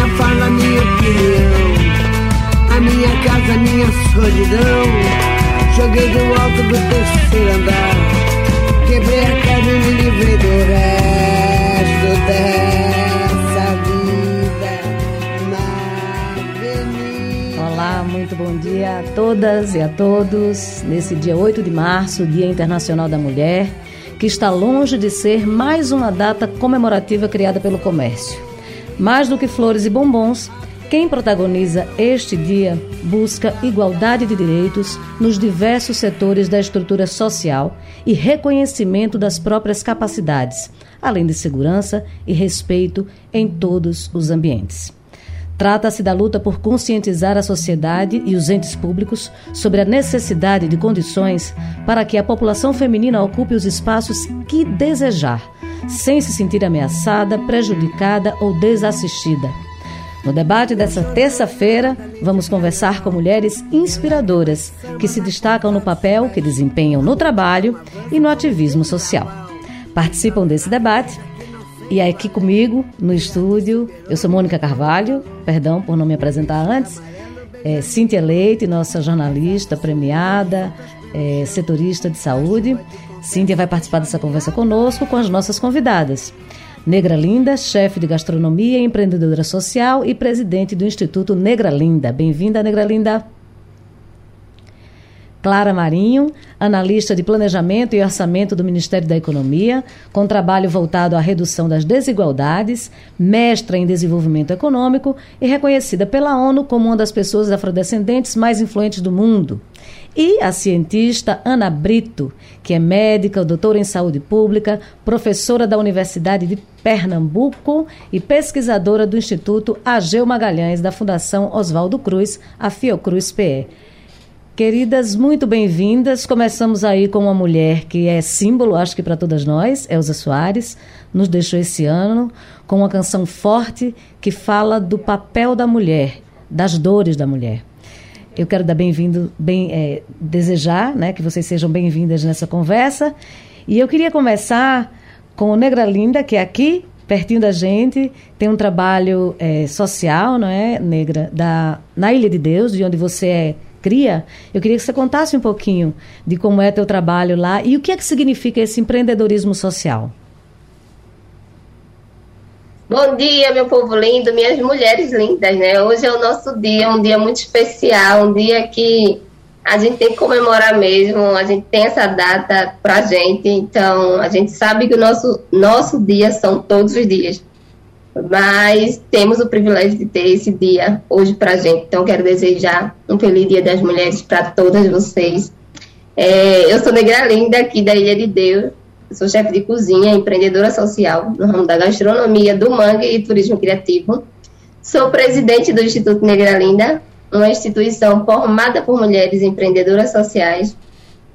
minha fala, minha opinião. A minha casa, minha solidão. Joguei do alto do terceiro andar. Quebrei a cara e me livrei do resto dessa vida. Olá, muito bom dia a todas e a todos. Nesse dia 8 de março, Dia Internacional da Mulher, que está longe de ser mais uma data comemorativa criada pelo comércio. Mais do que flores e bombons, quem protagoniza este dia busca igualdade de direitos nos diversos setores da estrutura social e reconhecimento das próprias capacidades, além de segurança e respeito em todos os ambientes. Trata-se da luta por conscientizar a sociedade e os entes públicos sobre a necessidade de condições para que a população feminina ocupe os espaços que desejar sem se sentir ameaçada, prejudicada ou desassistida. No debate dessa terça-feira, vamos conversar com mulheres inspiradoras que se destacam no papel que desempenham no trabalho e no ativismo social. Participam desse debate e aqui comigo no estúdio, eu sou Mônica Carvalho, perdão por não me apresentar antes, é, Cíntia Leite, nossa jornalista premiada, é, setorista de saúde, Cíntia vai participar dessa conversa conosco com as nossas convidadas. Negra Linda, chefe de gastronomia, empreendedora social e presidente do Instituto Negra Linda. Bem-vinda, Negra Linda. Clara Marinho, analista de planejamento e orçamento do Ministério da Economia, com trabalho voltado à redução das desigualdades, mestra em desenvolvimento econômico e reconhecida pela ONU como uma das pessoas afrodescendentes mais influentes do mundo. E a cientista Ana Brito, que é médica, doutora em saúde pública, professora da Universidade de Pernambuco e pesquisadora do Instituto Ageu Magalhães da Fundação Oswaldo Cruz, a Fiocruz PE. Queridas, muito bem-vindas. Começamos aí com uma mulher que é símbolo, acho que para todas nós, Elza Soares, nos deixou esse ano com uma canção forte que fala do papel da mulher, das dores da mulher. Eu quero dar bem-vindo, bem, é, desejar né, que vocês sejam bem-vindas nessa conversa. E eu queria começar com o Negra Linda, que é aqui, pertinho da gente, tem um trabalho é, social, não é, Negra, da, na Ilha de Deus, de onde você é cria, eu queria que você contasse um pouquinho de como é teu trabalho lá e o que é que significa esse empreendedorismo social. Bom dia, meu povo lindo, minhas mulheres lindas, né? Hoje é o nosso dia, um dia muito especial, um dia que a gente tem que comemorar mesmo, a gente tem essa data pra gente, então a gente sabe que o nosso, nosso dia são todos os dias mas temos o privilégio de ter esse dia hoje para a gente. Então, quero desejar um feliz Dia das Mulheres para todas vocês. É, eu sou Negra Linda, aqui da Ilha de Deus. Sou chefe de cozinha, empreendedora social no ramo da gastronomia, do mangue e turismo criativo. Sou presidente do Instituto Negra Linda, uma instituição formada por mulheres empreendedoras sociais,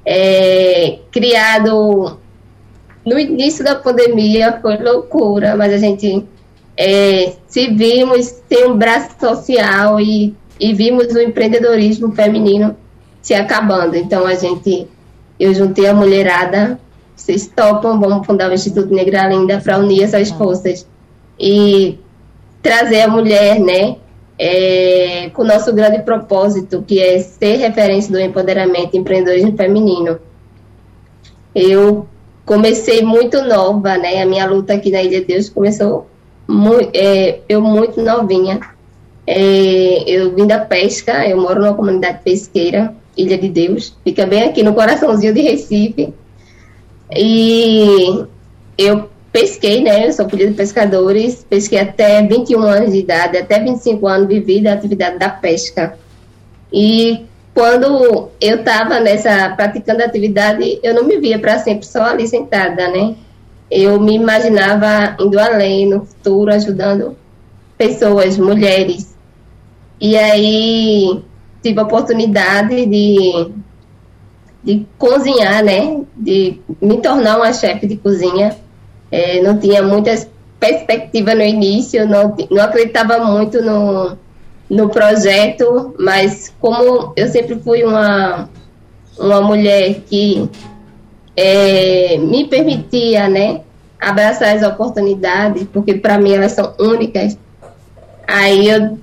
é, criado no início da pandemia, foi loucura, mas a gente é, se vimos ter um braço social e, e vimos o empreendedorismo feminino se acabando. Então a gente, eu juntei a mulherada, vocês topam, vamos fundar o Instituto Negra Linda para unir essas forças e trazer a mulher, né, é, com o nosso grande propósito, que é ser referência do empoderamento e empreendedorismo feminino. Eu comecei muito nova, né, a minha luta aqui na Ilha de Deus começou muito, é, eu muito novinha. É, eu vim da pesca, eu moro numa comunidade pesqueira, Ilha de Deus, fica bem aqui no coraçãozinho de Recife. E eu pesquei, né? Eu sou filha de pescadores, pesquei até 21 anos de idade, até 25 anos vivi da atividade da pesca. E quando eu estava nessa praticando atividade, eu não me via para sempre só ali sentada, né? Eu me imaginava indo além no futuro, ajudando pessoas, mulheres. E aí tive a oportunidade de, de cozinhar, né? De me tornar uma chefe de cozinha é, não tinha muitas perspectivas no início, não, não acreditava muito no, no projeto, mas como eu sempre fui uma, uma mulher que é, me permitia, né, abraçar as oportunidades, porque para mim elas são únicas. Aí eu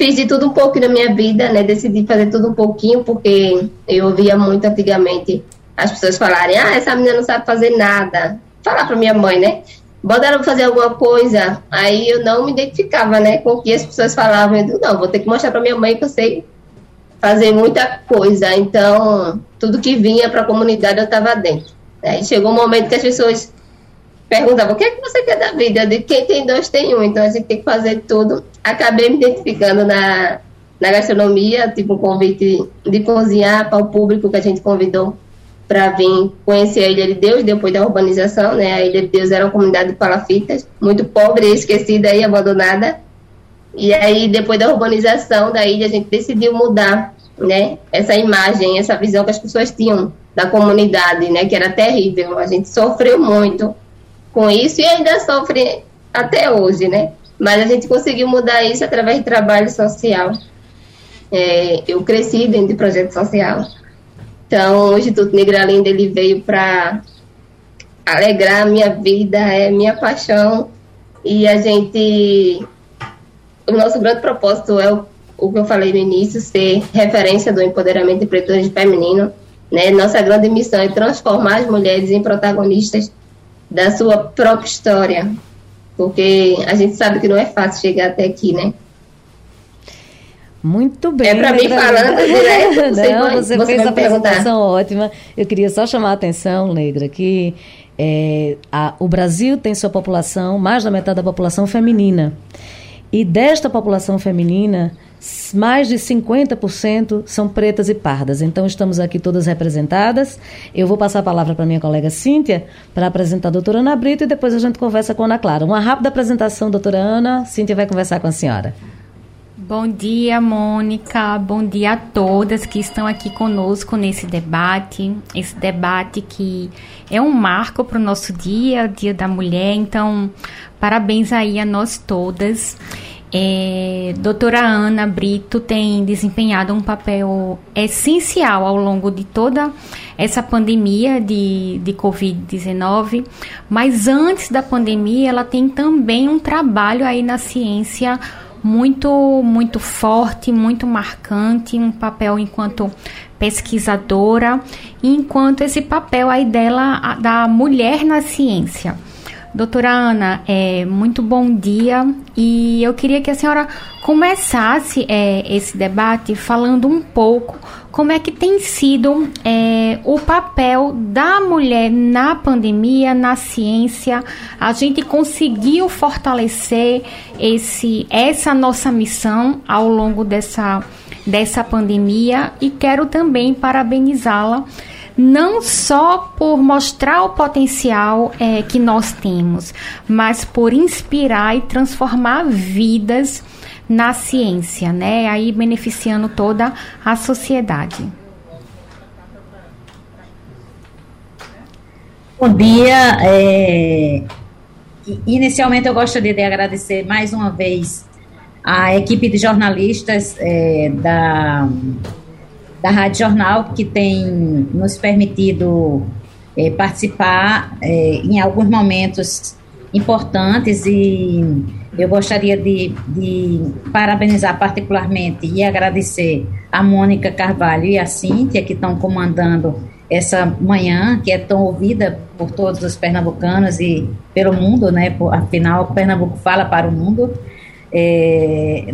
fiz de tudo um pouco na minha vida, né, decidi fazer tudo um pouquinho, porque eu ouvia muito antigamente as pessoas falarem, ah, essa menina não sabe fazer nada, falar para minha mãe, né? Bota ela fazer alguma coisa. Aí eu não me identificava, né, com o que as pessoas falavam. Eu não, vou ter que mostrar para minha mãe que eu sei fazer muita coisa. Então, tudo que vinha para a comunidade eu estava dentro. Aí chegou um momento que as pessoas perguntavam: o que é que você quer da vida? Eu digo: quem tem dois tem um. Então a gente tem que fazer tudo. Acabei me identificando na, na gastronomia, tipo um convite de cozinhar para o público que a gente convidou para vir conhecer a Ilha de Deus depois da urbanização, né? A Ilha de Deus era uma comunidade de palafitas, muito pobre, esquecida e abandonada. E aí depois da urbanização da ilha a gente decidiu mudar, né? Essa imagem, essa visão que as pessoas tinham da comunidade, né? Que era terrível. A gente sofreu muito com isso e ainda sofre até hoje, né? Mas a gente conseguiu mudar isso através de trabalho social. É, eu cresci dentro de projeto social então, o Instituto Negra Linda ele veio para alegrar minha vida, é minha paixão. E a gente. O nosso grande propósito é o, o que eu falei no início, ser referência do empoderamento empreendedor feminino. Né? Nossa grande missão é transformar as mulheres em protagonistas da sua própria história. Porque a gente sabe que não é fácil chegar até aqui, né? Muito bem. É para mim falando direto. Você, Não, você, você fez a apresentação ótima. Eu queria só chamar a atenção, Negra, que é, a, o Brasil tem sua população, mais da metade da população feminina. E desta população feminina, mais de 50% são pretas e pardas. Então, estamos aqui todas representadas. Eu vou passar a palavra para minha colega Cíntia para apresentar a doutora Ana Brito e depois a gente conversa com a Ana Clara. Uma rápida apresentação, doutora Ana. Cíntia vai conversar com a senhora. Bom dia, Mônica. Bom dia a todas que estão aqui conosco nesse debate. Esse debate que é um marco para o nosso dia, o Dia da Mulher. Então, parabéns aí a nós todas. É, doutora Ana Brito tem desempenhado um papel essencial ao longo de toda essa pandemia de, de Covid-19, mas antes da pandemia ela tem também um trabalho aí na ciência muito, muito forte, muito marcante, um papel enquanto pesquisadora, e enquanto esse papel aí dela, da mulher na ciência. Doutora Ana, é, muito bom dia e eu queria que a senhora começasse é, esse debate falando um pouco como é que tem sido é, o papel da mulher na pandemia, na ciência. A gente conseguiu fortalecer esse, essa nossa missão ao longo dessa, dessa pandemia e quero também parabenizá-la não só por mostrar o potencial é, que nós temos, mas por inspirar e transformar vidas na ciência, né? Aí beneficiando toda a sociedade. Bom dia. É... Inicialmente eu gostaria de agradecer mais uma vez a equipe de jornalistas é, da da Rádio Jornal, que tem nos permitido é, participar é, em alguns momentos importantes e eu gostaria de, de, parabenizar particularmente e agradecer a Mônica Carvalho e a Cíntia, que estão comandando essa manhã, que é tão ouvida por todos os pernambucanos e pelo mundo, né? Afinal, Pernambuco fala para o mundo. É,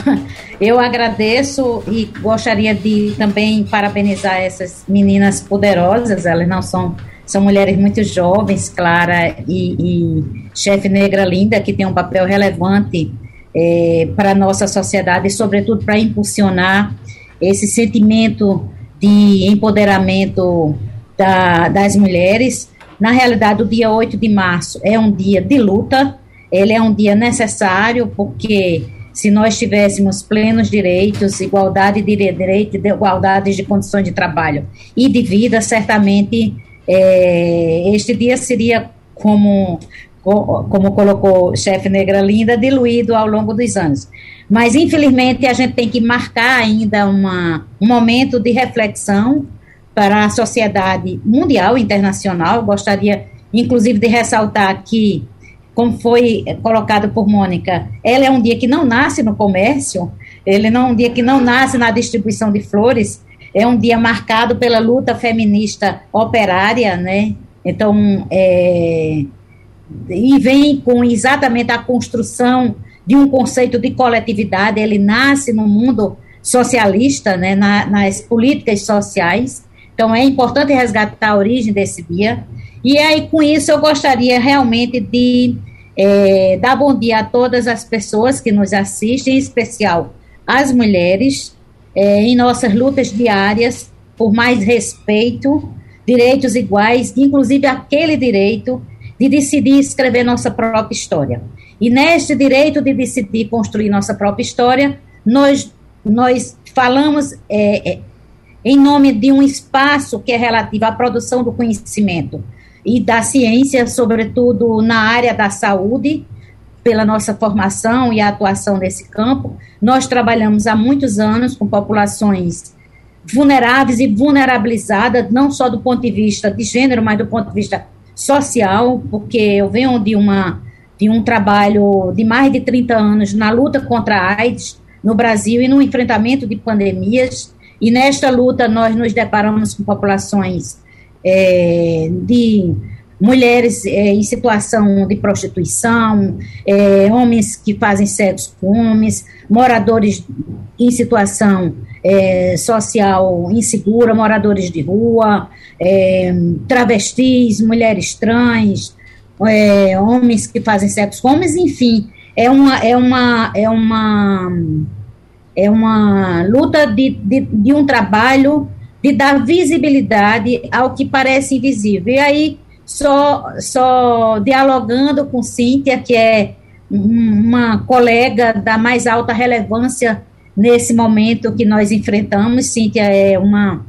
eu agradeço e gostaria de também parabenizar essas meninas poderosas, elas não são são mulheres muito jovens, Clara e, e chefe Negra Linda, que tem um papel relevante é, para a nossa sociedade e, sobretudo, para impulsionar esse sentimento de empoderamento da, das mulheres. Na realidade, o dia 8 de março é um dia de luta, ele é um dia necessário, porque se nós tivéssemos plenos direitos, igualdade de direito, igualdade de condições de trabalho e de vida, certamente é, este dia seria como como colocou chefe Negra Linda, diluído ao longo dos anos. Mas, infelizmente, a gente tem que marcar ainda uma, um momento de reflexão para a sociedade mundial, internacional. Gostaria, inclusive, de ressaltar que, como foi colocado por Mônica, ela é um dia que não nasce no comércio, ele não é um dia que não nasce na distribuição de flores, é um dia marcado pela luta feminista operária, né? Então, é, e vem com exatamente a construção de um conceito de coletividade. Ele nasce no mundo socialista, né, na, nas políticas sociais. Então, é importante resgatar a origem desse dia. E aí, com isso, eu gostaria realmente de é, dar bom dia a todas as pessoas que nos assistem, em especial as mulheres, é, em nossas lutas diárias por mais respeito, direitos iguais, inclusive aquele direito de decidir escrever nossa própria história. E neste direito de decidir construir nossa própria história, nós, nós falamos é, é, em nome de um espaço que é relativo à produção do conhecimento e da ciência, sobretudo na área da saúde, pela nossa formação e atuação nesse campo. Nós trabalhamos há muitos anos com populações vulneráveis e vulnerabilizadas, não só do ponto de vista de gênero, mas do ponto de vista social, porque eu venho de, uma, de um trabalho de mais de 30 anos na luta contra a AIDS no Brasil e no enfrentamento de pandemias, e nesta luta nós nos deparamos com populações é, de mulheres é, em situação de prostituição, é, homens que fazem sexo com homens, moradores em situação é, social insegura, moradores de rua, é, travestis, mulheres trans, é, homens que fazem sexo com homens, enfim, é uma, é uma, é uma, é uma luta de, de, de um trabalho de dar visibilidade ao que parece invisível. E aí, só, só dialogando com Cíntia, que é uma colega da mais alta relevância nesse momento que nós enfrentamos. Cíntia é uma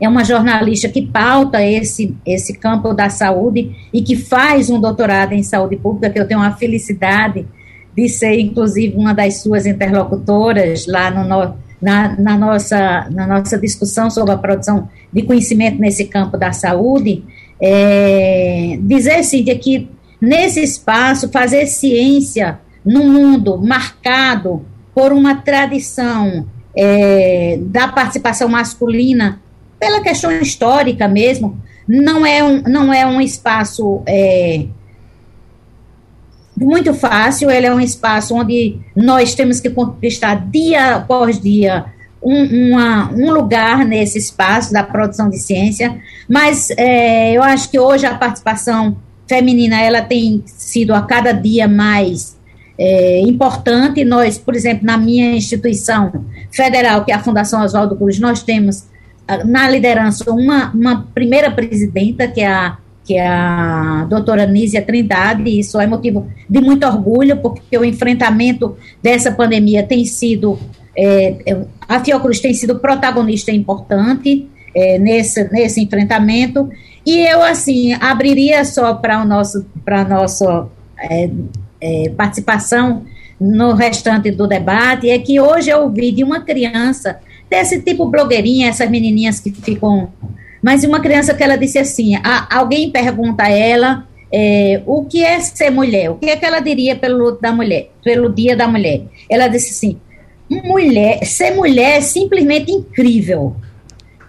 é uma jornalista que pauta esse, esse campo da saúde e que faz um doutorado em saúde pública, que eu tenho a felicidade de ser, inclusive, uma das suas interlocutoras lá no, na, na, nossa, na nossa discussão sobre a produção de conhecimento nesse campo da saúde é, dizer, Cíntia, que nesse espaço, fazer ciência num mundo marcado por uma tradição é, da participação masculina, pela questão histórica mesmo, não é um, não é um espaço é, muito fácil, ele é um espaço onde nós temos que conquistar dia após dia um, uma, um lugar nesse espaço da produção de ciência, mas é, eu acho que hoje a participação feminina ela tem sido a cada dia mais é, importante. Nós, por exemplo, na minha instituição federal, que é a Fundação Oswaldo Cruz, nós temos ah, na liderança uma, uma primeira presidenta, que é a que é a doutora Nízia Trindade, e isso é motivo de muito orgulho, porque o enfrentamento dessa pandemia tem sido é, é, a Fiocruz tem sido protagonista importante é, nesse, nesse enfrentamento, e eu, assim, abriria só para a nossa é, é, participação no restante do debate, é que hoje eu ouvi de uma criança desse tipo blogueirinha, essas menininhas que ficam. Mas uma criança que ela disse assim: a, alguém pergunta a ela é, o que é ser mulher, o que é que ela diria pelo, da mulher, pelo dia da mulher. Ela disse assim: mulher, ser mulher é simplesmente incrível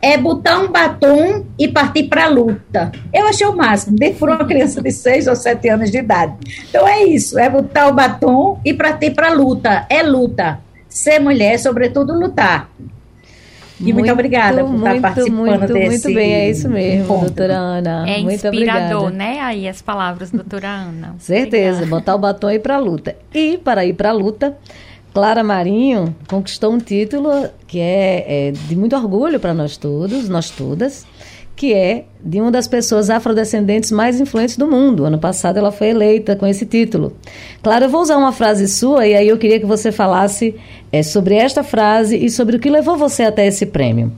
é botar um batom e partir para a luta. Eu achei o máximo, dentro por uma criança de 6 ou 7 anos de idade. Então é isso, é botar o batom e partir para a luta. É luta. Ser mulher, sobretudo, lutar. E muito, muito obrigada por estar participando muito, desse Muito bem, é isso mesmo, encontro. doutora Ana. É muito inspirador, obrigada. né? Aí as palavras, doutora Ana. Certeza, obrigada. botar o batom e ir para a luta. E para ir para a luta, Clara Marinho conquistou um título que é, é de muito orgulho para nós todos, nós todas, que é de uma das pessoas afrodescendentes mais influentes do mundo. Ano passado ela foi eleita com esse título. Clara, eu vou usar uma frase sua e aí eu queria que você falasse é, sobre esta frase e sobre o que levou você até esse prêmio.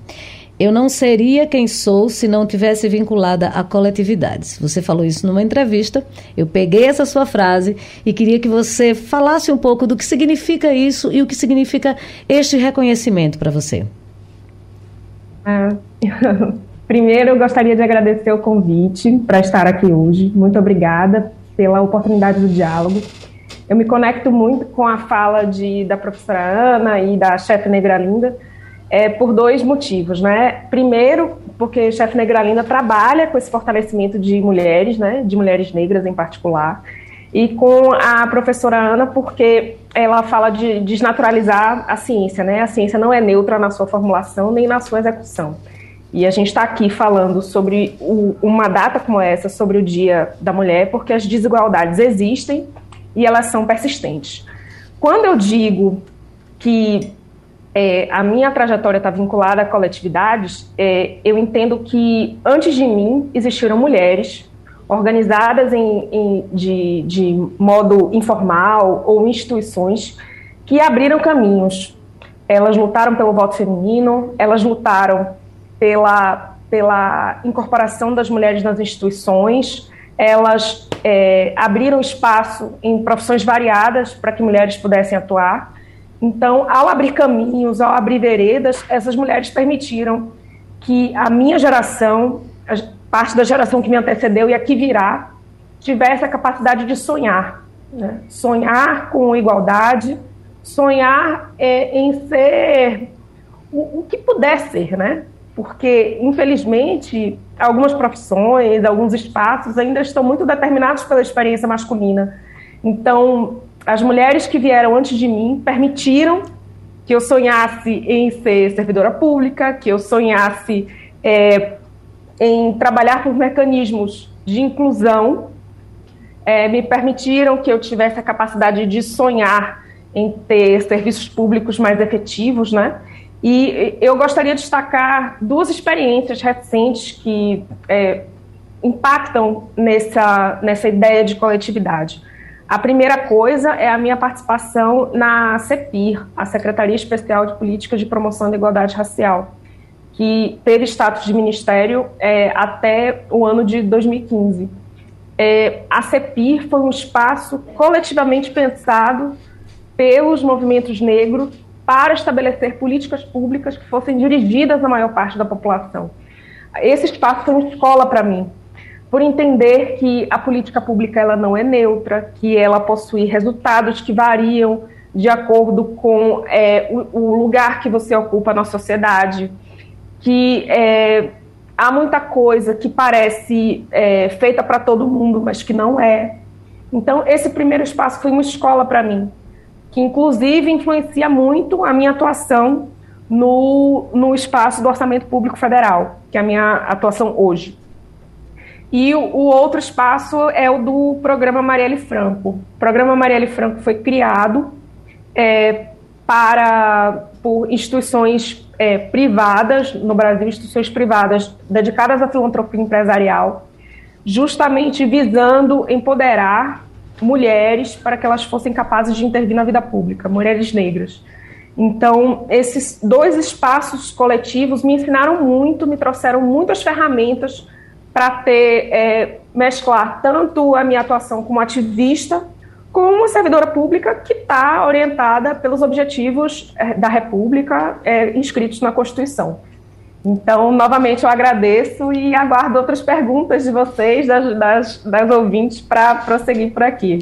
Eu não seria quem sou se não tivesse vinculada a coletividades. Você falou isso numa entrevista. Eu peguei essa sua frase e queria que você falasse um pouco do que significa isso e o que significa este reconhecimento para você. É. Primeiro, eu gostaria de agradecer o convite para estar aqui hoje. Muito obrigada pela oportunidade do diálogo. Eu me conecto muito com a fala de, da professora Ana e da chefe Negra Linda é, por dois motivos, né? Primeiro, porque Chefe Negralina trabalha com esse fortalecimento de mulheres, né? De mulheres negras em particular. E com a professora Ana, porque ela fala de desnaturalizar a ciência, né? A ciência não é neutra na sua formulação nem na sua execução. E a gente está aqui falando sobre o, uma data como essa, sobre o Dia da Mulher, porque as desigualdades existem e elas são persistentes. Quando eu digo que é, a minha trajetória está vinculada a coletividades, é, eu entendo que antes de mim existiram mulheres organizadas em, em, de, de modo informal ou instituições que abriram caminhos. Elas lutaram pelo voto feminino, elas lutaram pela, pela incorporação das mulheres nas instituições, elas é, abriram espaço em profissões variadas para que mulheres pudessem atuar. Então, ao abrir caminhos, ao abrir veredas, essas mulheres permitiram que a minha geração, a parte da geração que me antecedeu e a que virá, tivesse a capacidade de sonhar. Né? Sonhar com igualdade, sonhar é, em ser o, o que puder ser, né? Porque, infelizmente, algumas profissões, alguns espaços ainda estão muito determinados pela experiência masculina. Então, as mulheres que vieram antes de mim permitiram que eu sonhasse em ser servidora pública, que eu sonhasse é, em trabalhar por mecanismos de inclusão, é, me permitiram que eu tivesse a capacidade de sonhar em ter serviços públicos mais efetivos, né? E eu gostaria de destacar duas experiências recentes que é, impactam nessa, nessa ideia de coletividade. A primeira coisa é a minha participação na CEPIR, a Secretaria Especial de Políticas de Promoção da Igualdade Racial, que teve status de ministério é, até o ano de 2015. É, a CEPIR foi um espaço coletivamente pensado pelos movimentos negros para estabelecer políticas públicas que fossem dirigidas à maior parte da população. Esse espaço foi uma escola para mim, por entender que a política pública ela não é neutra, que ela possui resultados que variam de acordo com é, o, o, lugar que você ocupa na sociedade, que é, há muita coisa que parece é, feita para todo mundo, mas que não é. Então, esse primeiro espaço foi uma escola para mim, que inclusive influencia muito a minha atuação no, no espaço do orçamento público federal, que é a minha atuação hoje. E o, o, outro espaço é o do programa Marielle Franco. O programa Marielle Franco foi criado é, para por instituições é, privadas no Brasil, instituições privadas dedicadas à filantropia empresarial, justamente visando empoderar mulheres para que elas fossem capazes de intervir na vida pública, mulheres negras. Então, esses dois espaços coletivos me ensinaram muito, me trouxeram muitas ferramentas para ter é, mesclar tanto a minha atuação como ativista como servidora pública que está orientada pelos objetivos eh, da República é, inscritos na Constituição. Então, novamente, eu agradeço e aguardo outras perguntas de vocês, das, das, das ouvintes, para prosseguir por aqui.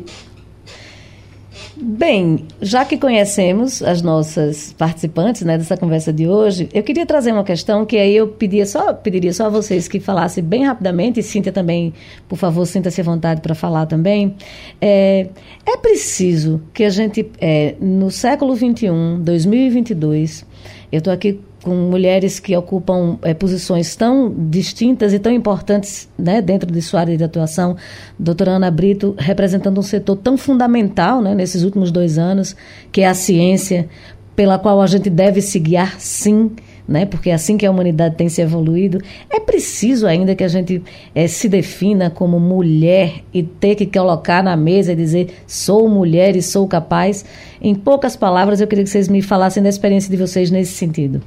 Bem, já que conhecemos as nossas participantes né, dessa conversa de hoje, eu queria trazer uma questão que aí eu pedia só, pediria só a vocês que falassem bem rapidamente, e Cíntia também, por favor, sinta-se à vontade para falar também. É, é preciso que a gente, é, no século XXI, 2022, eu estou aqui com mulheres que ocupam é, posições tão distintas e tão importantes né, dentro de sua área de atuação. Doutora Ana Brito representando um setor tão fundamental né, nesses últimos dois anos, que é a ciência, pela qual a gente deve se guiar, sim, né, porque é assim que a humanidade tem se evoluído. É preciso ainda que a gente é, se defina como mulher e ter que colocar na mesa e dizer sou mulher e sou capaz. Em poucas palavras, eu queria que vocês me falassem da experiência de vocês nesse sentido.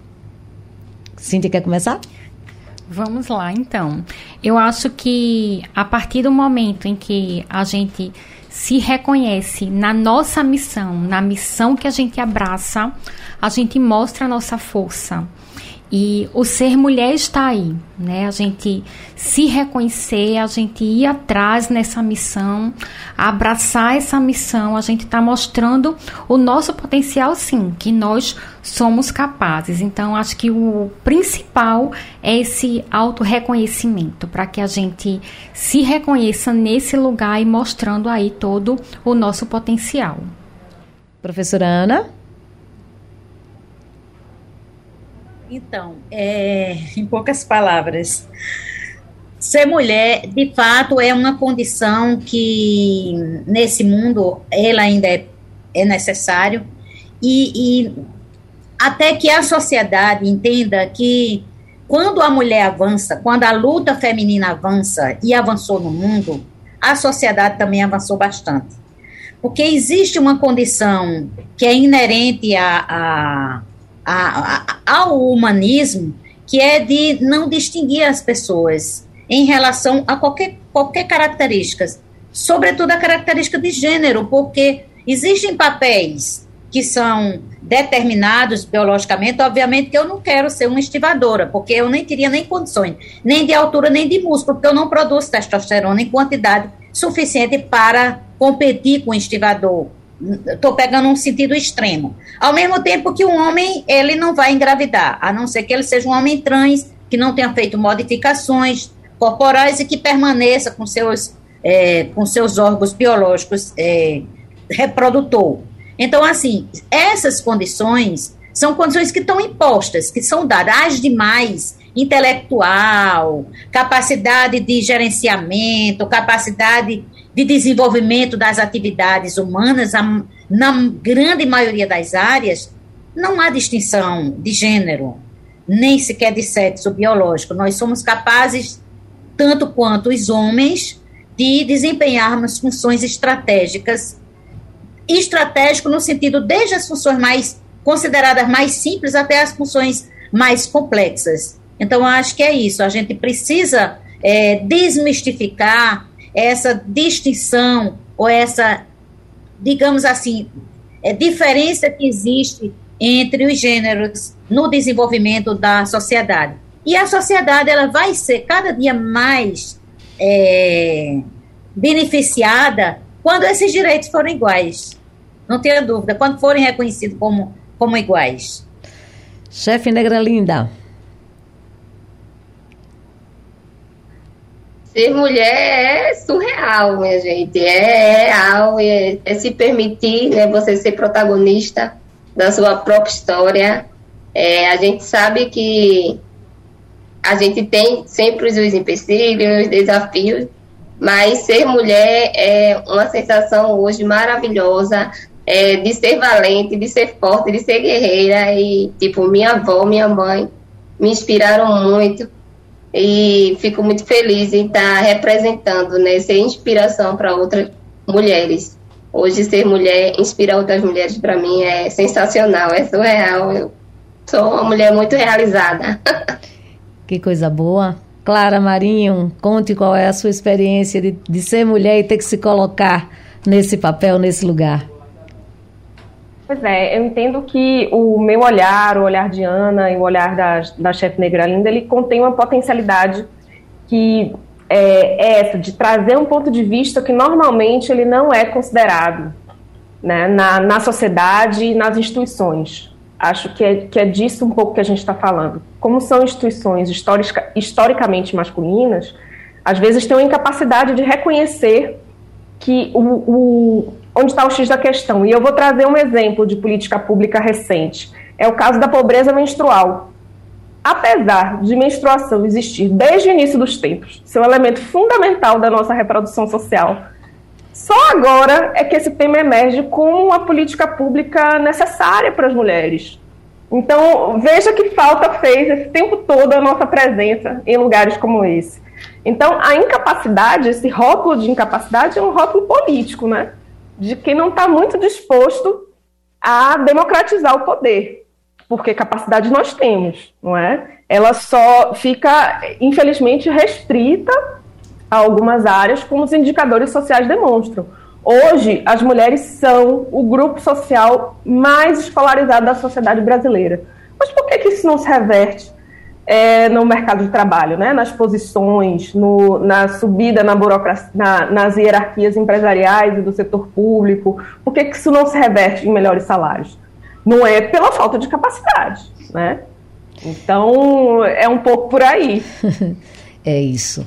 Cíntia, quer começar? Vamos lá, então. Eu acho que a partir do momento em que a gente se reconhece na nossa missão, na missão que a gente abraça, a gente mostra a nossa força. E o ser mulher está aí, né? A gente se reconhecer, a gente ir atrás nessa missão, abraçar essa missão, a gente está mostrando o nosso potencial, sim, que nós somos capazes. Então, acho que o principal é esse auto-reconhecimento, para que a gente se reconheça nesse lugar e mostrando aí todo o nosso potencial. Professora Ana? Então, é, em poucas palavras, ser mulher, de fato, é uma condição que nesse mundo ela ainda é, é necessário e, e até que a sociedade entenda que quando a mulher avança, quando a luta feminina avança e avançou no mundo, a sociedade também avançou bastante. Porque existe uma condição que é inerente a, a a, a, ao humanismo, que é de não distinguir as pessoas em relação a qualquer, qualquer característica, sobretudo a característica de gênero, porque existem papéis que são determinados biologicamente, obviamente que eu não quero ser uma estivadora, porque eu nem teria nem condições, nem de altura, nem de músculo, porque eu não produzo testosterona em quantidade suficiente para competir com o estivador estou pegando um sentido extremo. Ao mesmo tempo que o homem, ele não vai engravidar, a não ser que ele seja um homem trans, que não tenha feito modificações corporais e que permaneça com seus, é, com seus órgãos biológicos é, reprodutor. Então, assim, essas condições são condições que estão impostas, que são dadas. As demais, intelectual, capacidade de gerenciamento, capacidade de desenvolvimento das atividades humanas, na grande maioria das áreas, não há distinção de gênero, nem sequer de sexo biológico. Nós somos capazes, tanto quanto os homens, de desempenharmos funções estratégicas. Estratégico no sentido desde as funções mais consideradas mais simples até as funções mais complexas. Então, acho que é isso. A gente precisa é, desmistificar essa distinção ou essa, digamos assim, é, diferença que existe entre os gêneros no desenvolvimento da sociedade. E a sociedade ela vai ser cada dia mais é, beneficiada quando esses direitos forem iguais. Não tenha dúvida, quando forem reconhecidos como, como iguais. Chefe Negra Linda. Ser mulher é surreal, minha gente. É real, é, é, se permitir né, você ser protagonista da sua própria história. É, a gente sabe que a gente tem sempre os empecilhos, os desafios, mas ser mulher é uma sensação hoje maravilhosa é, de ser valente, de ser forte, de ser guerreira. E, tipo, minha avó, minha mãe me inspiraram muito e fico muito feliz em estar representando, né, ser inspiração para outras mulheres. Hoje ser mulher, inspirar outras mulheres para mim é sensacional, é surreal. Eu sou uma mulher muito realizada. Que coisa boa. Clara Marinho, conte qual é a sua experiência de, de ser mulher e ter que se colocar nesse papel, nesse lugar? Pois é, eu entendo que o meu olhar, o olhar de Ana e o olhar da, da chefe Negra Linda, ele contém uma potencialidade que é, é, essa, de trazer um ponto de vista que normalmente ele não é considerado né, na, na sociedade e nas instituições. Acho que é, que é disso um pouco que a gente está falando. Como são instituições historica, historicamente masculinas, às vezes tem uma incapacidade de reconhecer que o, o onde está o X da questão. E eu vou trazer um exemplo de política pública recente. É o caso da pobreza menstrual. Apesar de menstruação existir desde o início dos tempos, ser um elemento fundamental da nossa reprodução social, só agora é que esse tema emerge como uma política pública necessária para as mulheres. Então, veja que falta fez esse tempo todo a nossa presença em lugares como esse. Então, a incapacidade, esse rótulo de incapacidade é um rótulo político, né? De quem não está muito disposto a democratizar o poder, porque capacidade nós temos, não é? Ela só fica, infelizmente, restrita a algumas áreas, como os indicadores sociais demonstram. Hoje, as mulheres são o grupo social mais escolarizado da sociedade brasileira. Mas por que, que isso não se reverte é, no mercado de trabalho, né? nas posições, no, na subida na burocracia, na, nas hierarquias empresariais e do setor público? Por que, que isso não se reverte em melhores salários? Não é pela falta de capacidade, né? Então, é um pouco por aí. é isso.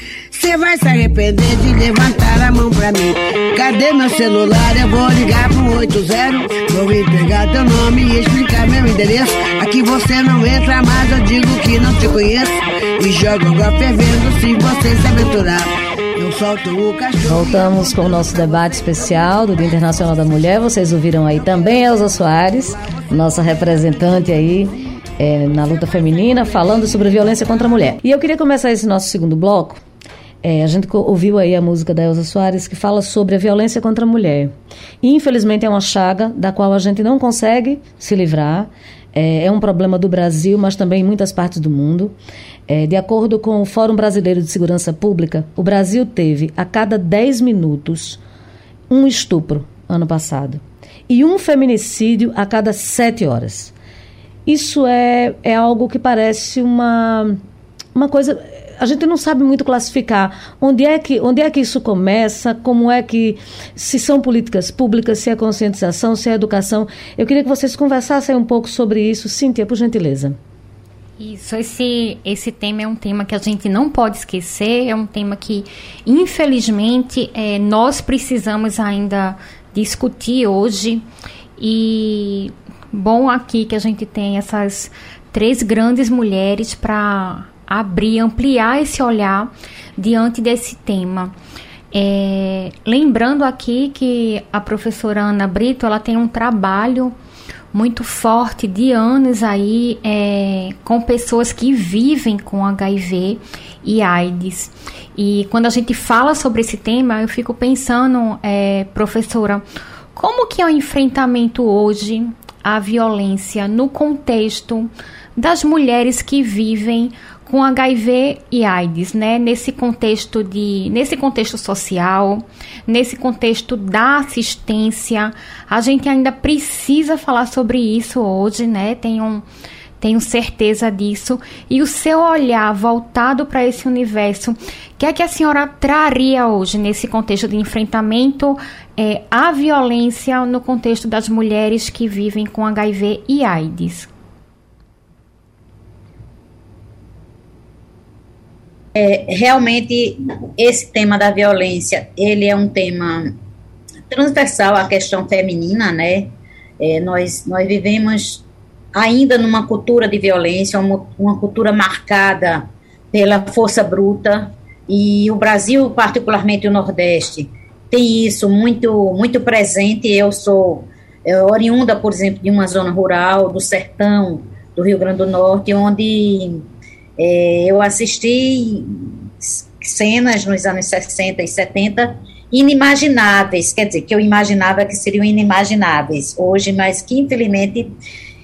Você vai se arrepender de levantar a mão pra mim. Cadê meu celular? Eu vou ligar pro 80. Vou entregar teu nome e explicar meu endereço. Aqui você não entra mais, eu digo que não te conheço. E jogo água fervendo se você se aventurar. Eu solto o cachorro. Voltamos com o nosso debate especial do Dia Internacional da Mulher. Vocês ouviram aí também Elza Soares, nossa representante aí. É, na luta feminina, falando sobre violência contra a mulher. E eu queria começar esse nosso segundo bloco é, a gente ouviu aí a música da Elza Soares que fala sobre a violência contra a mulher. E, infelizmente é uma chaga da qual a gente não consegue se livrar. É, é um problema do Brasil, mas também em muitas partes do mundo. É, de acordo com o Fórum Brasileiro de Segurança Pública, o Brasil teve a cada 10 minutos um estupro ano passado e um feminicídio a cada 7 horas. Isso é, é algo que parece uma, uma coisa a gente não sabe muito classificar onde é que onde é que isso começa, como é que se são políticas públicas, se é conscientização, se é educação. Eu queria que vocês conversassem um pouco sobre isso, Cíntia, por gentileza. Isso, esse, esse tema é um tema que a gente não pode esquecer, é um tema que, infelizmente, é, nós precisamos ainda discutir hoje. E bom aqui que a gente tem essas três grandes mulheres para abrir, ampliar esse olhar diante desse tema. É, lembrando aqui que a professora Ana Brito ela tem um trabalho muito forte de anos aí é, com pessoas que vivem com HIV e AIDS. E quando a gente fala sobre esse tema, eu fico pensando, é, professora, como que é o enfrentamento hoje à violência no contexto das mulheres que vivem com HIV e AIDS, né? Nesse contexto de, nesse contexto social, nesse contexto da assistência, a gente ainda precisa falar sobre isso hoje, né? Tenho, tenho certeza disso. E o seu olhar voltado para esse universo, o que é que a senhora traria hoje nesse contexto de enfrentamento é, à violência no contexto das mulheres que vivem com HIV e AIDS? É, realmente, esse tema da violência, ele é um tema transversal à questão feminina, né? É, nós, nós vivemos ainda numa cultura de violência, uma, uma cultura marcada pela força bruta, e o Brasil, particularmente o Nordeste, tem isso muito, muito presente. Eu sou é, oriunda, por exemplo, de uma zona rural, do sertão do Rio Grande do Norte, onde é, eu assisti cenas nos anos 60 e 70 inimagináveis, quer dizer, que eu imaginava que seriam inimagináveis hoje, mas que infelizmente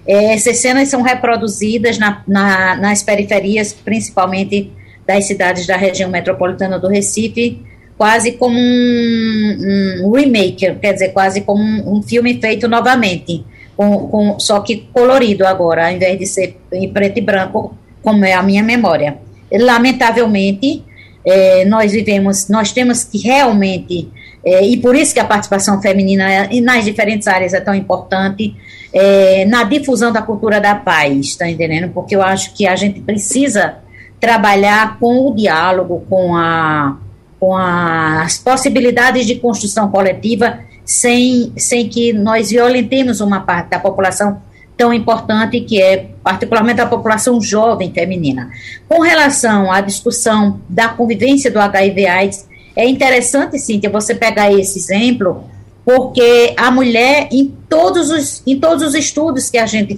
é, essas cenas são reproduzidas na, na, nas periferias, principalmente das cidades da região metropolitana do Recife, quase como um, um remake, quer dizer, quase como um, um filme feito novamente, com, com, só que colorido agora, ao invés de ser em preto e branco, como é a minha memória. Lamentavelmente, é, nós vivemos, nós temos que realmente, é, e por isso que a participação feminina nas diferentes áreas é tão importante, é, na difusão da cultura da paz, está entendendo? Porque eu acho que a gente precisa trabalhar com o diálogo, com a com as possibilidades de construção coletiva sem, sem que nós violentemos uma parte da população tão importante que é particularmente a população jovem feminina. Com relação à discussão da convivência do HIV/AIDS, é interessante, Cíntia, você pegar esse exemplo, porque a mulher, em todos os, em todos os estudos que a gente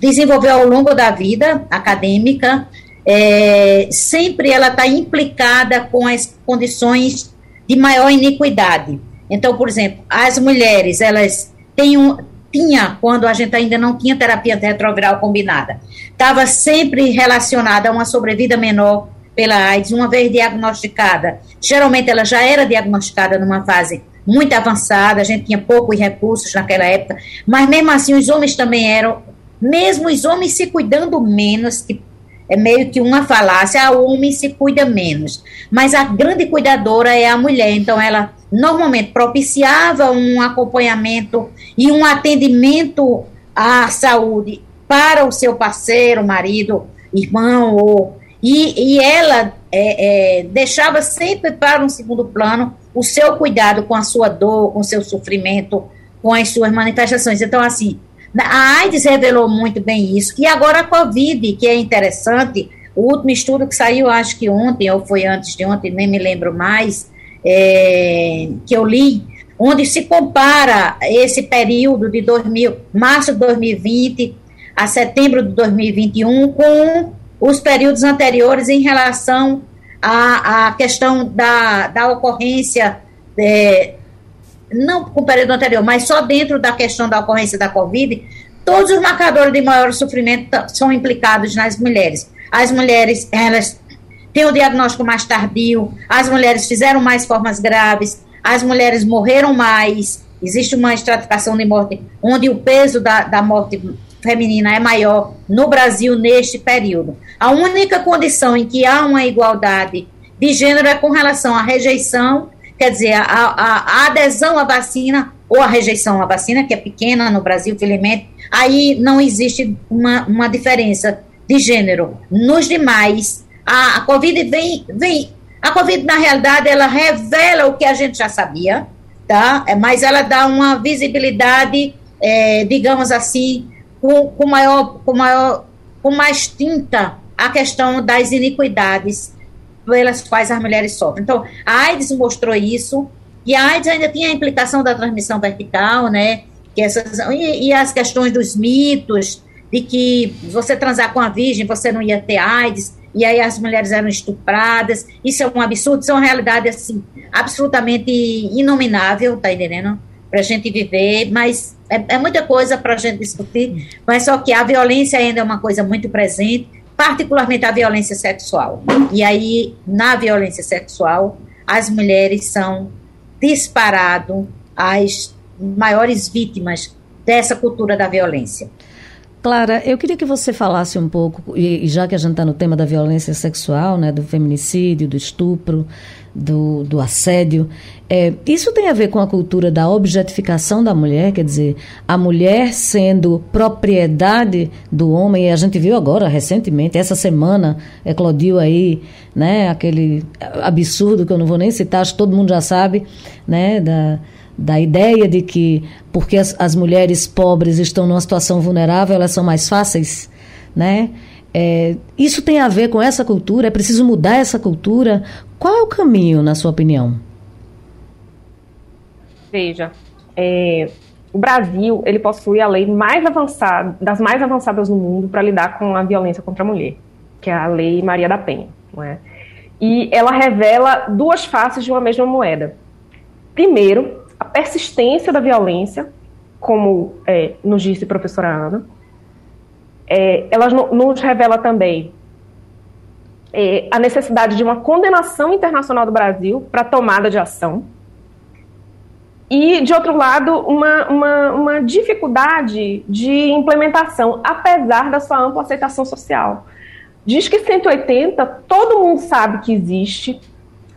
desenvolveu ao longo da vida acadêmica, é, sempre ela está implicada com as condições de maior iniquidade. Então, por exemplo, as mulheres, elas têm um, tinha, quando a gente ainda não tinha terapia retroviral combinada, estava sempre relacionada a uma sobrevida menor pela AIDS, uma vez diagnosticada. Geralmente ela já era diagnosticada numa fase muito avançada, a gente tinha poucos recursos naquela época, mas mesmo assim os homens também eram, mesmo os homens se cuidando menos, que é meio que uma falácia, a homem se cuida menos. Mas a grande cuidadora é a mulher, então ela normalmente propiciava um acompanhamento e um atendimento à saúde para o seu parceiro, marido, irmão, ou, e, e ela é, é, deixava sempre para um segundo plano o seu cuidado com a sua dor, com o seu sofrimento, com as suas manifestações. Então, assim, a AIDS revelou muito bem isso. E agora a Covid, que é interessante, o último estudo que saiu, acho que ontem, ou foi antes de ontem, nem me lembro mais, é, que eu li, onde se compara esse período de 2000, março de 2020 a setembro de 2021 com os períodos anteriores em relação à, à questão da, da ocorrência é, não com o período anterior, mas só dentro da questão da ocorrência da Covid, todos os marcadores de maior sofrimento são implicados nas mulheres. As mulheres, elas têm o diagnóstico mais tardio, as mulheres fizeram mais formas graves, as mulheres morreram mais, existe uma estratificação de morte onde o peso da, da morte feminina é maior no Brasil neste período. A única condição em que há uma igualdade de gênero é com relação à rejeição quer dizer, a, a, a, adesão à vacina ou a rejeição à vacina, que é pequena no Brasil, felizmente, aí não existe uma, uma diferença de gênero. Nos demais, a, a Covid vem, vem. A Covid, na realidade, ela revela o que a gente já sabia, tá? É, mas ela dá uma visibilidade, é, digamos assim, com, com, maior, com, maior, com mais tinta a questão das iniquidades pelas quais as mulheres sofrem. Então, a AIDS mostrou isso, e a AIDS ainda tinha a implicação da transmissão vertical, né? Que essas, e, e, as questões dos mitos, de que você transar com a virgem, você não ia ter AIDS, e aí as mulheres eram estupradas. Isso é um absurdo, isso é uma realidade, assim, absolutamente inominável, tá entendendo? Para a gente viver, mas é, é muita coisa para a gente discutir, mas só que a violência ainda é uma coisa muito presente, particularmente a violência sexual. E aí, na violência sexual, as mulheres são disparado as maiores vítimas dessa cultura da violência. Clara, eu queria que você falasse um pouco, e já que a gente está no tema da violência sexual, né, do feminicídio, do estupro, do, do assédio, é, isso tem a ver com a cultura da objetificação da mulher, quer dizer, a mulher sendo propriedade do homem, e a gente viu agora, recentemente, essa semana, eclodiu aí, né, aquele absurdo que eu não vou nem citar, acho que todo mundo já sabe, né, da da ideia de que porque as, as mulheres pobres estão numa situação vulnerável, elas são mais fáceis, né? É, isso tem a ver com essa cultura? É preciso mudar essa cultura? Qual é o caminho, na sua opinião? Veja, é, o Brasil ele possui a lei mais avançada, das mais avançadas no mundo para lidar com a violência contra a mulher, que é a Lei Maria da Penha, não é? E ela revela duas faces de uma mesma moeda. Primeiro, persistência da violência, como é, nos disse a professora Ana. É, ela nos revela também é, a necessidade de uma condenação internacional do Brasil para tomada de ação. E, de outro lado, uma, uma, uma dificuldade de implementação, apesar da sua ampla aceitação social. Diz que 180, todo mundo sabe que existe,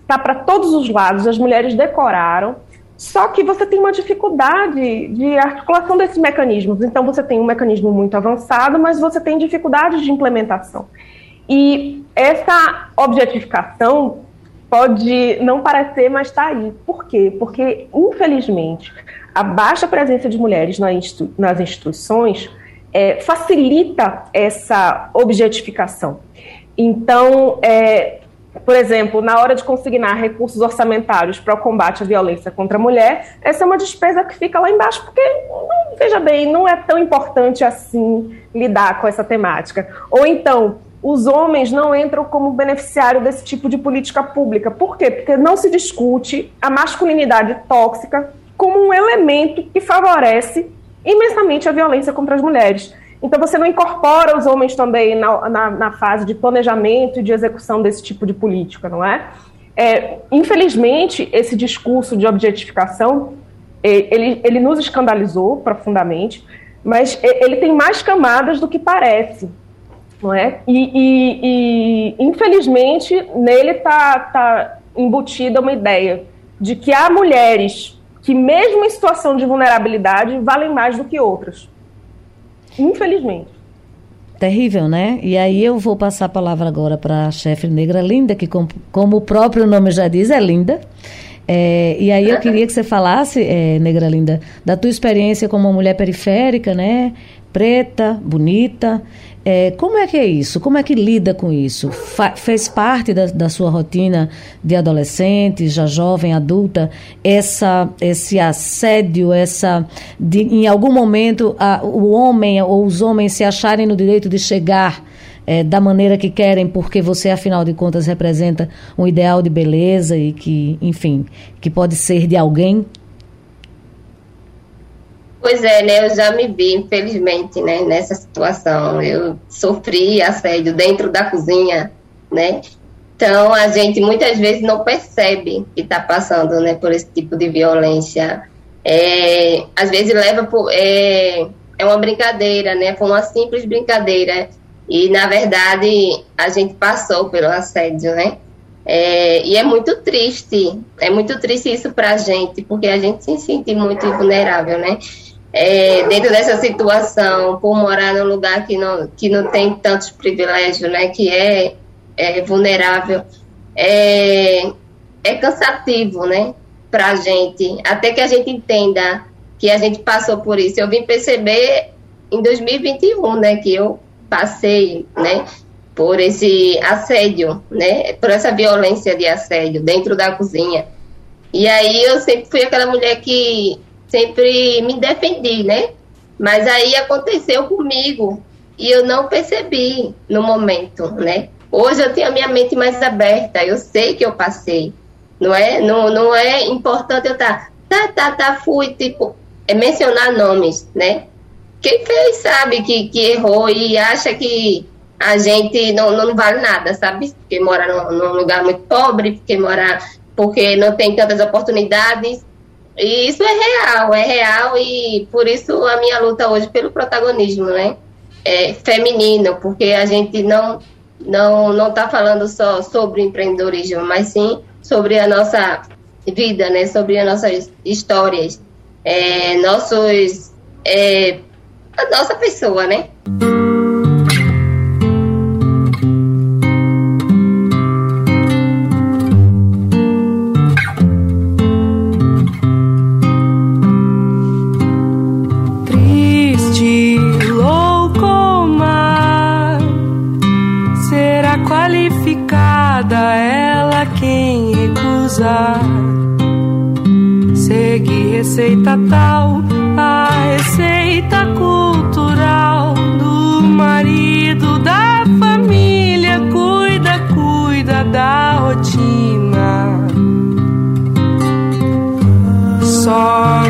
está para todos os lados, as mulheres decoraram, só que você tem uma dificuldade de articulação desses mecanismos. Então, você tem um mecanismo muito avançado, mas você tem dificuldades de implementação. E essa objetificação pode não parecer, mas está aí. Por quê? Porque, infelizmente, a baixa presença de mulheres nas instituições é, facilita essa objetificação. Então, é, por exemplo, na hora de consignar recursos orçamentários para o combate à violência contra a mulher, essa é uma despesa que fica lá embaixo, porque, veja bem, não é tão importante assim lidar com essa temática. Ou então, os homens não entram como beneficiário desse tipo de política pública. Por quê? Porque não se discute a masculinidade tóxica como um elemento que favorece imensamente a violência contra as mulheres. Então, você não incorpora os homens também na, na, na fase de planejamento e de execução desse tipo de política, não é? é infelizmente, esse discurso de objetificação, ele, ele nos escandalizou profundamente, mas ele tem mais camadas do que parece, não é? E, e, e infelizmente, nele está tá embutida uma ideia de que há mulheres que, mesmo em situação de vulnerabilidade, valem mais do que outras. Infelizmente. Terrível, né? E aí eu vou passar a palavra agora para a chefe negra Linda, que com, como o próprio nome já diz, é linda. É, e aí eu queria que você falasse, é, Negra Linda, da tua experiência como uma mulher periférica, né? Preta, bonita, é, como é que é isso? Como é que lida com isso? Fa fez parte da, da, sua rotina de adolescente, já jovem, adulta, essa, esse assédio, essa de, em algum momento a, o homem ou os homens se acharem no direito de chegar é, da maneira que querem, porque você, afinal de contas, representa um ideal de beleza e que, enfim, que pode ser de alguém Pois é, né? Eu já me vi, infelizmente, né, nessa situação. Eu sofri assédio dentro da cozinha, né? Então a gente muitas vezes não percebe que está passando, né, por esse tipo de violência. É, às vezes leva por é, é uma brincadeira, né? Foi uma simples brincadeira e na verdade a gente passou pelo assédio, né? É, e é muito triste, é muito triste isso para a gente, porque a gente se sente muito vulnerável, né? É, dentro dessa situação, por morar num lugar que não, que não tem tantos privilégios, né, que é, é vulnerável, é, é cansativo, né, para a gente, até que a gente entenda que a gente passou por isso. Eu vim perceber em 2021, né, que eu passei, né, por esse assédio, né, por essa violência de assédio dentro da cozinha. E aí eu sempre fui aquela mulher que sempre me defendi, né? Mas aí aconteceu comigo e eu não percebi no momento, né? Hoje eu tenho a minha mente mais aberta, eu sei que eu passei, não é? Não, não é importante eu estar, tá, tá, tá, fui, tipo, é mencionar nomes, né? Quem fez sabe que, que errou e acha que a gente não, não vale nada, sabe? Porque mora num, num lugar muito pobre, porque mora porque não tem tantas oportunidades, e isso é real, é real e por isso a minha luta hoje pelo protagonismo, né? É feminino, porque a gente não não não está falando só sobre empreendedorismo, mas sim sobre a nossa vida, né? Sobre as nossas histórias, é, nossos é, a nossa pessoa, né? Ela quem recusar. Segue receita tal, a receita cultural do marido da família. Cuida, cuida da rotina. Só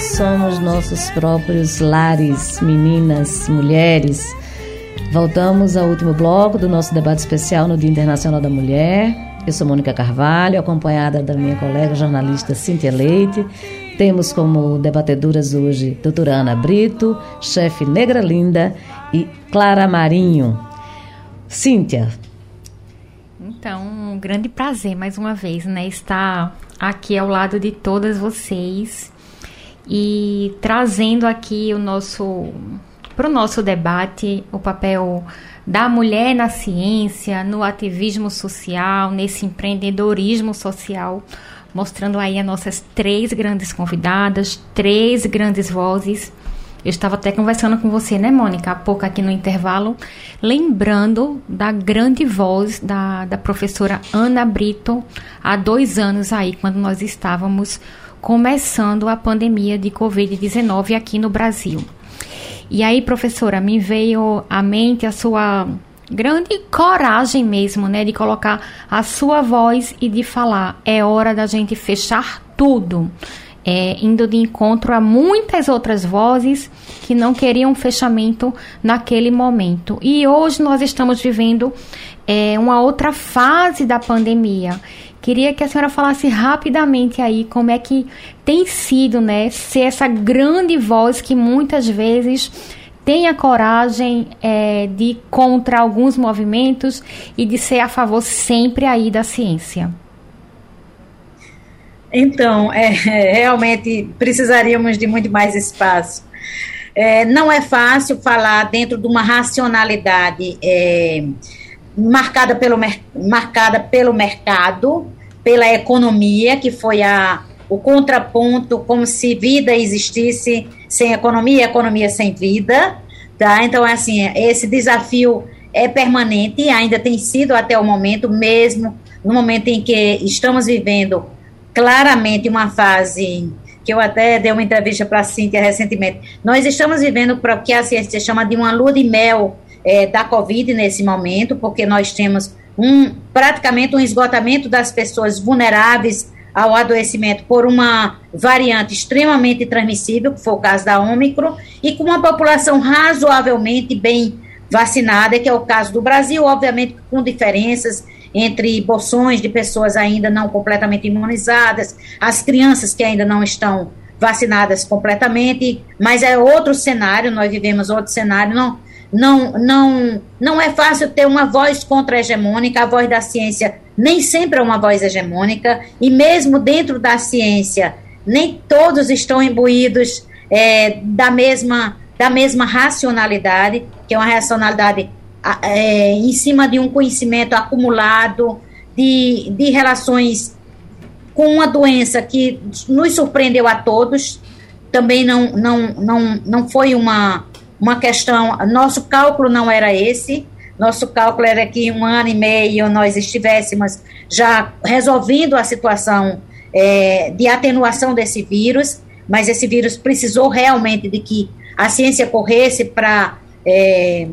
Somos nossos próprios lares, meninas, mulheres. Voltamos ao último bloco do nosso debate especial no Dia Internacional da Mulher. Eu sou Mônica Carvalho, acompanhada da minha colega jornalista Cíntia Leite. Temos como debatedoras hoje doutora Ana Brito, chefe Negra Linda e Clara Marinho. Cíntia. Então, um grande prazer mais uma vez, né, estar aqui ao lado de todas vocês e trazendo aqui o nosso para o nosso debate o papel da mulher na ciência, no ativismo social, nesse empreendedorismo social, mostrando aí as nossas três grandes convidadas, três grandes vozes. Eu estava até conversando com você, né, Mônica, há pouco aqui no intervalo, lembrando da grande voz da, da professora Ana Brito, há dois anos aí, quando nós estávamos começando a pandemia de Covid-19 aqui no Brasil. E aí, professora, me veio à mente a sua grande coragem mesmo, né, de colocar a sua voz e de falar. É hora da gente fechar tudo. É, indo de encontro a muitas outras vozes que não queriam fechamento naquele momento. E hoje nós estamos vivendo é, uma outra fase da pandemia Queria que a senhora falasse rapidamente aí como é que tem sido, né, ser essa grande voz que muitas vezes tem a coragem é, de ir contra alguns movimentos e de ser a favor sempre aí da ciência. Então, é, realmente precisaríamos de muito mais espaço. É, não é fácil falar dentro de uma racionalidade é, marcada pelo, marcada pelo mercado, pela economia, que foi a, o contraponto, como se vida existisse sem economia, economia sem vida. Tá? Então, assim, esse desafio é permanente, ainda tem sido até o momento, mesmo no momento em que estamos vivendo claramente uma fase que eu até dei uma entrevista para a Cíntia recentemente. Nós estamos vivendo para o que a ciência chama de uma lua de mel é, da Covid nesse momento, porque nós temos um, praticamente um esgotamento das pessoas vulneráveis ao adoecimento por uma variante extremamente transmissível, que foi o caso da Ômicron, e com uma população razoavelmente bem vacinada, que é o caso do Brasil, obviamente com diferenças entre bolsões de pessoas ainda não completamente imunizadas, as crianças que ainda não estão vacinadas completamente, mas é outro cenário, nós vivemos outro cenário, não, não, não, não é fácil ter uma voz contra-hegemônica, a voz da ciência nem sempre é uma voz hegemônica, e mesmo dentro da ciência, nem todos estão imbuídos é, da, mesma, da mesma racionalidade, que é uma racionalidade é, em cima de um conhecimento acumulado, de, de relações com uma doença que nos surpreendeu a todos, também não, não, não, não foi uma, uma questão, nosso cálculo não era esse, nosso cálculo era que um ano e meio nós estivéssemos já resolvendo a situação é, de atenuação desse vírus, mas esse vírus precisou realmente de que a ciência corresse para é,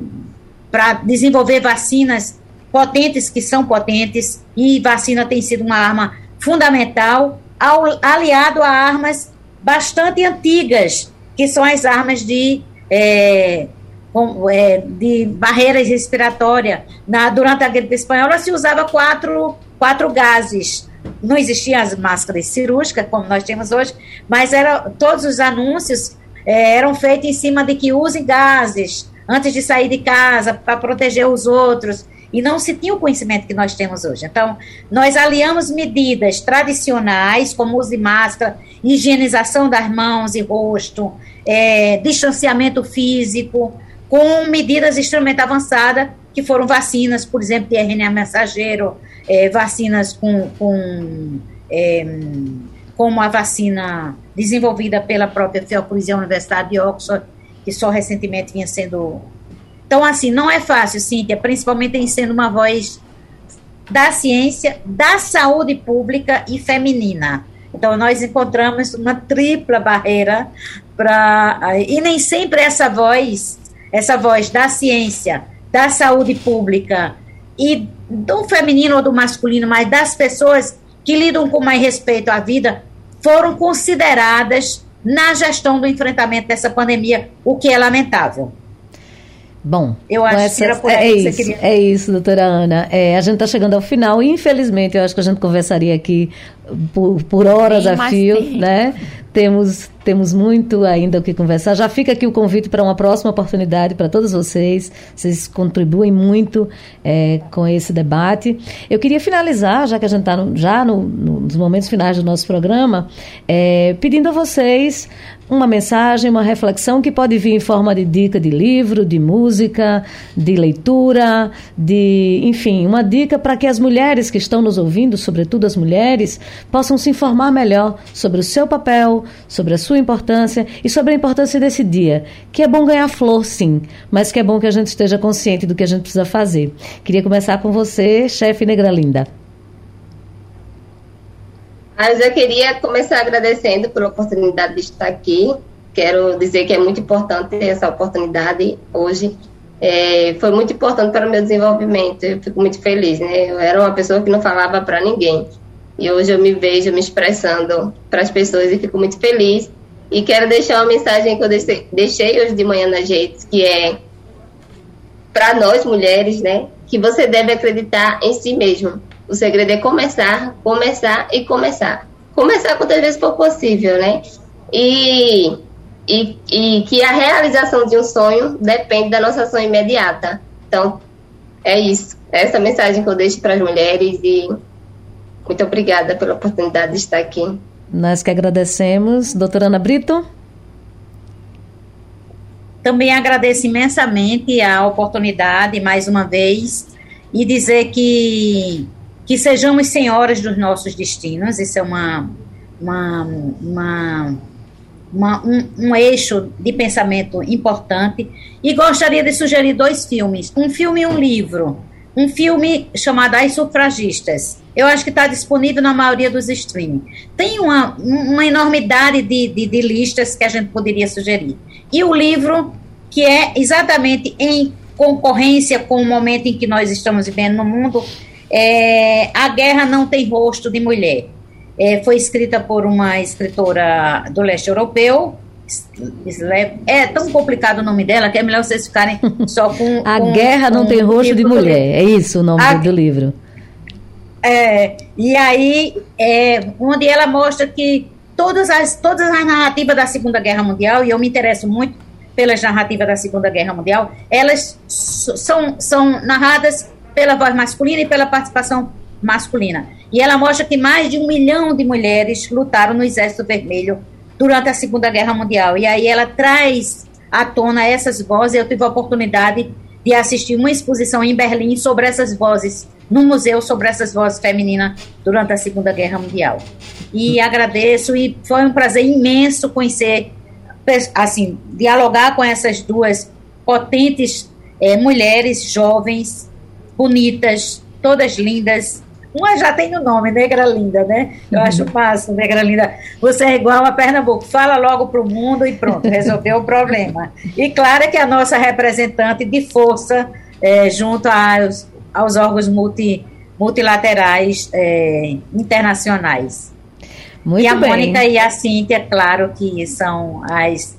para desenvolver vacinas potentes que são potentes e vacina tem sido uma arma fundamental ao, aliado a armas bastante antigas que são as armas de é, com, é, de barreiras respiratórias. Na, durante a gripe espanhola se usava quatro, quatro gases. Não existiam as máscaras cirúrgicas, como nós temos hoje, mas era, todos os anúncios é, eram feitos em cima de que use gases, antes de sair de casa, para proteger os outros. E não se tinha o conhecimento que nós temos hoje. Então, nós aliamos medidas tradicionais, como uso de máscara, higienização das mãos e rosto, é, distanciamento físico, com medidas extremamente avançadas, que foram vacinas, por exemplo, de RNA mensageiro, é, vacinas com, com é, como a vacina desenvolvida pela própria Fiocruz e a Universidade de Oxford, que só recentemente vinha sendo. Então, assim, não é fácil, Cíntia, principalmente em sendo uma voz da ciência, da saúde pública e feminina. Então, nós encontramos uma tripla barreira para. E nem sempre essa voz, essa voz da ciência, da saúde pública e do feminino ou do masculino, mas das pessoas que lidam com mais respeito à vida, foram consideradas na gestão do enfrentamento dessa pandemia, o que é lamentável. Bom, eu acho essa, que era por é, isso, queria... é isso, doutora Ana. É, a gente está chegando ao final. Infelizmente, eu acho que a gente conversaria aqui por, por horas Bem a fio, né? Temos, temos muito ainda o que conversar. Já fica aqui o convite para uma próxima oportunidade para todos vocês. Vocês contribuem muito é, com esse debate. Eu queria finalizar, já que a gente está já no, no, nos momentos finais do nosso programa, é, pedindo a vocês uma mensagem, uma reflexão que pode vir em forma de dica de livro, de música, de leitura, de, enfim, uma dica para que as mulheres que estão nos ouvindo, sobretudo as mulheres, possam se informar melhor sobre o seu papel, sobre a sua importância e sobre a importância desse dia, que é bom ganhar flor, sim, mas que é bom que a gente esteja consciente do que a gente precisa fazer. Queria começar com você, chefe Negra Linda. Mas eu queria começar agradecendo pela oportunidade de estar aqui. Quero dizer que é muito importante essa oportunidade hoje. É, foi muito importante para o meu desenvolvimento. Eu fico muito feliz, né? Eu era uma pessoa que não falava para ninguém. E hoje eu me vejo me expressando para as pessoas e fico muito feliz. E quero deixar uma mensagem que eu deixei hoje de manhã nas redes, que é para nós mulheres, né? Que você deve acreditar em si mesmo o segredo é começar, começar e começar. Começar quantas vezes for possível, né? E, e, e que a realização de um sonho depende da nossa ação imediata. Então, é isso. É essa mensagem que eu deixo para as mulheres e muito obrigada pela oportunidade de estar aqui. Nós que agradecemos. Doutora Ana Brito? Também agradeço imensamente a oportunidade, mais uma vez, e dizer que que sejamos senhoras dos nossos destinos, isso é uma, uma, uma, uma um, um, eixo de pensamento importante. E gostaria de sugerir dois filmes: um filme e um livro. Um filme chamado As Sufragistas. Eu acho que está disponível na maioria dos streaming. Tem uma, uma enormidade de, de, de listas que a gente poderia sugerir. E o livro, que é exatamente em concorrência com o momento em que nós estamos vivendo no mundo, é, a Guerra Não Tem Rosto de Mulher. É, foi escrita por uma escritora do leste europeu. É tão complicado o nome dela que é melhor vocês ficarem só com. a com, Guerra Não Tem Rosto de Mulher. É isso o nome a, do livro. É, e aí, é, onde ela mostra que todas as, todas as narrativas da Segunda Guerra Mundial, e eu me interesso muito pelas narrativas da Segunda Guerra Mundial, elas são, são narradas pela voz masculina e pela participação masculina. E ela mostra que mais de um milhão de mulheres lutaram no Exército Vermelho durante a Segunda Guerra Mundial. E aí ela traz à tona essas vozes. Eu tive a oportunidade de assistir uma exposição em Berlim sobre essas vozes, no museu sobre essas vozes femininas durante a Segunda Guerra Mundial. E agradeço e foi um prazer imenso conhecer, assim, dialogar com essas duas potentes é, mulheres jovens bonitas, todas lindas. Uma já tem o nome, Negra Linda, né? Eu acho uhum. fácil, Negra Linda. Você é igual a Pernambuco, fala logo para o mundo e pronto, resolveu o problema. E claro que a nossa representante de força é, junto aos, aos órgãos multi, multilaterais é, internacionais. Muito e a bem. Mônica e a Cíntia, claro que são as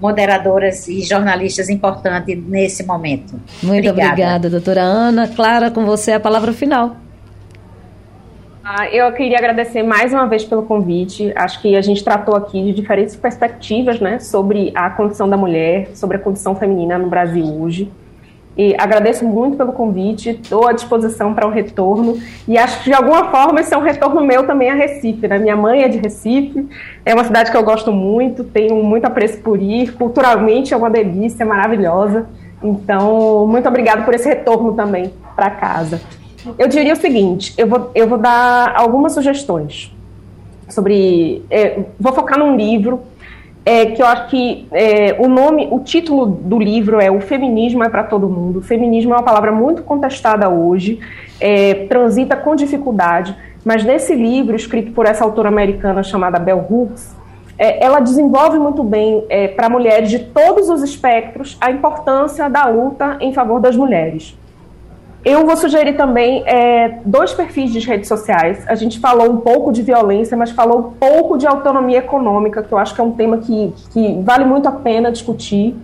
moderadoras e jornalistas importantes nesse momento. Muito obrigada. obrigada, doutora Ana. Clara, com você a palavra final. Ah, eu queria agradecer mais uma vez pelo convite. Acho que a gente tratou aqui de diferentes perspectivas né, sobre a condição da mulher, sobre a condição feminina no Brasil hoje. E agradeço muito pelo convite, estou à disposição para o retorno. E acho que de alguma forma esse é um retorno meu também a Recife. Né? Minha mãe é de Recife, é uma cidade que eu gosto muito, tenho muito apreço por ir. Culturalmente é uma delícia, é maravilhosa. Então, muito obrigada por esse retorno também para casa. Eu diria o seguinte: eu vou, eu vou dar algumas sugestões sobre. É, vou focar num livro é, que eu acho que é, o nome, o título do livro é O Feminismo é para Todo Mundo. O feminismo é uma palavra muito contestada hoje, é, transita com dificuldade, mas nesse livro, escrito por essa autora americana chamada Bell Hooks, é, ela desenvolve muito bem é, para mulheres de todos os espectros a importância da luta em favor das mulheres. Eu vou sugerir também é, dois perfis de redes sociais. A gente falou um pouco de violência, mas falou um pouco de autonomia econômica, que eu acho que é um tema que, que vale muito a pena discutir.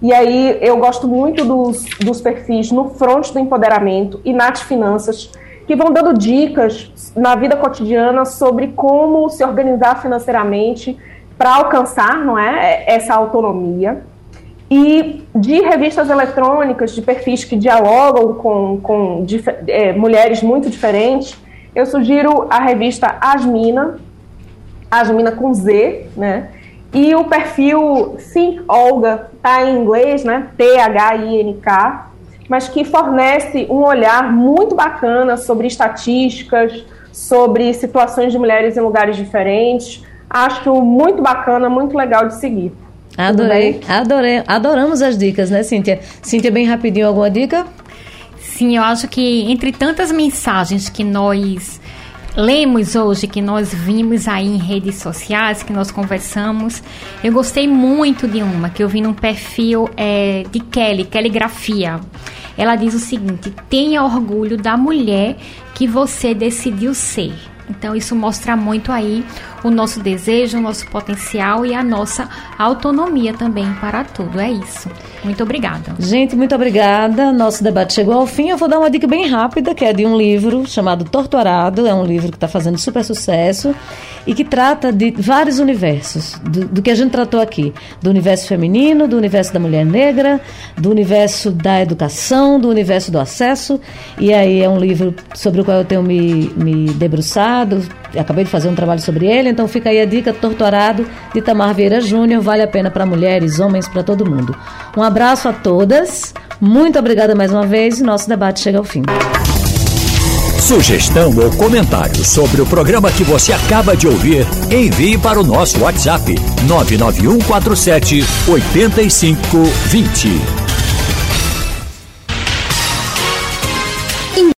E aí eu gosto muito dos, dos perfis no Front do Empoderamento e Nath Finanças, que vão dando dicas na vida cotidiana sobre como se organizar financeiramente para alcançar não é, essa autonomia e de revistas eletrônicas, de perfis que dialogam com, com é, mulheres muito diferentes, eu sugiro a revista Asmina, Asmina com Z, né? E o perfil Think Olga, tá em inglês, né? T-H-I-N-K, mas que fornece um olhar muito bacana sobre estatísticas, sobre situações de mulheres em lugares diferentes. Acho muito bacana, muito legal de seguir. Adorei, adorei, adoramos as dicas, né, Cíntia? Cíntia, bem rapidinho, alguma dica? Sim, eu acho que entre tantas mensagens que nós lemos hoje, que nós vimos aí em redes sociais, que nós conversamos, eu gostei muito de uma que eu vi num perfil é, de Kelly, Kelly Grafia. Ela diz o seguinte: tenha orgulho da mulher que você decidiu ser. Então isso mostra muito aí o nosso desejo, o nosso potencial e a nossa autonomia também para tudo. É isso. Muito obrigada. Gente, muito obrigada. Nosso debate chegou ao fim. Eu vou dar uma dica bem rápida, que é de um livro chamado Torturado. É um livro que está fazendo super sucesso e que trata de vários universos, do, do, que a gente tratou aqui, do universo feminino, do universo da mulher negra, do universo da educação, do universo do acesso. E aí é um livro sobre o qual eu tenho me, me debruçado, acabei de fazer um trabalho sobre ele, então fica aí a dica Torturado de Tamar Vieira Júnior, vale a pena para mulheres, homens, para todo mundo. Um abraço a todas. Muito obrigada mais uma vez. Nosso debate chega ao fim. Sugestão ou comentário sobre o programa que você acaba de ouvir, envie para o nosso WhatsApp 99147 8520.